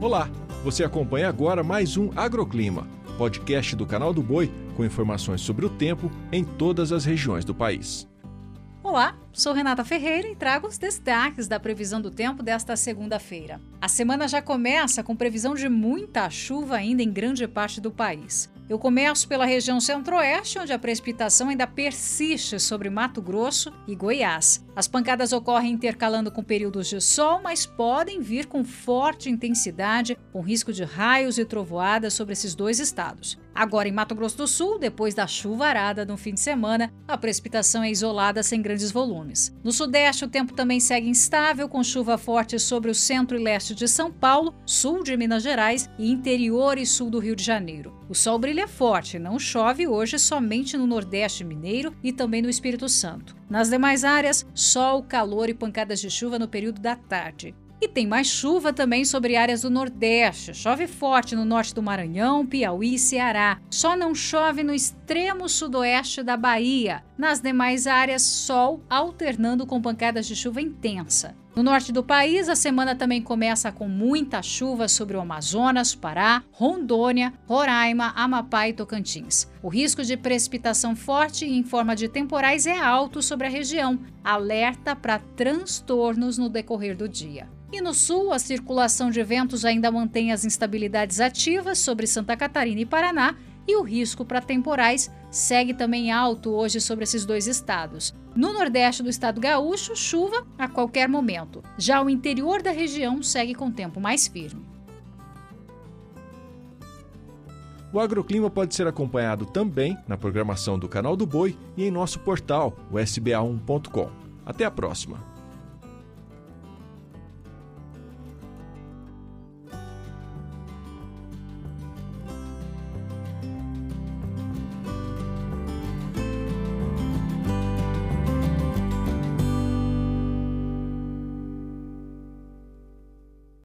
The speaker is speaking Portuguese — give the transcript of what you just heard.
Olá, você acompanha agora mais um Agroclima, podcast do canal do Boi com informações sobre o tempo em todas as regiões do país. Olá, sou Renata Ferreira e trago os destaques da previsão do tempo desta segunda-feira. A semana já começa com previsão de muita chuva ainda em grande parte do país. Eu começo pela região centro-oeste, onde a precipitação ainda persiste sobre Mato Grosso e Goiás. As pancadas ocorrem intercalando com períodos de sol, mas podem vir com forte intensidade, com risco de raios e trovoadas sobre esses dois estados. Agora, em Mato Grosso do Sul, depois da chuvarada no fim de semana, a precipitação é isolada sem grandes volumes. No Sudeste, o tempo também segue instável, com chuva forte sobre o centro e leste de São Paulo, sul de Minas Gerais e interior e sul do Rio de Janeiro. O sol brilha forte, não chove hoje somente no Nordeste Mineiro e também no Espírito Santo. Nas demais áreas, sol, calor e pancadas de chuva no período da tarde. E tem mais chuva também sobre áreas do Nordeste. Chove forte no norte do Maranhão, Piauí e Ceará. Só não chove no extremo sudoeste da Bahia. Nas demais áreas, sol alternando com pancadas de chuva intensa. No norte do país, a semana também começa com muita chuva sobre o Amazonas, Pará, Rondônia, Roraima, Amapá e Tocantins. O risco de precipitação forte em forma de temporais é alto sobre a região. Alerta para transtornos no decorrer do dia. E no sul, a circulação de ventos ainda mantém as instabilidades ativas sobre Santa Catarina e Paraná, e o risco para temporais segue também alto hoje sobre esses dois estados. No nordeste do estado gaúcho, chuva a qualquer momento. Já o interior da região segue com tempo mais firme. O agroclima pode ser acompanhado também na programação do Canal do Boi e em nosso portal, o sba1.com. Até a próxima!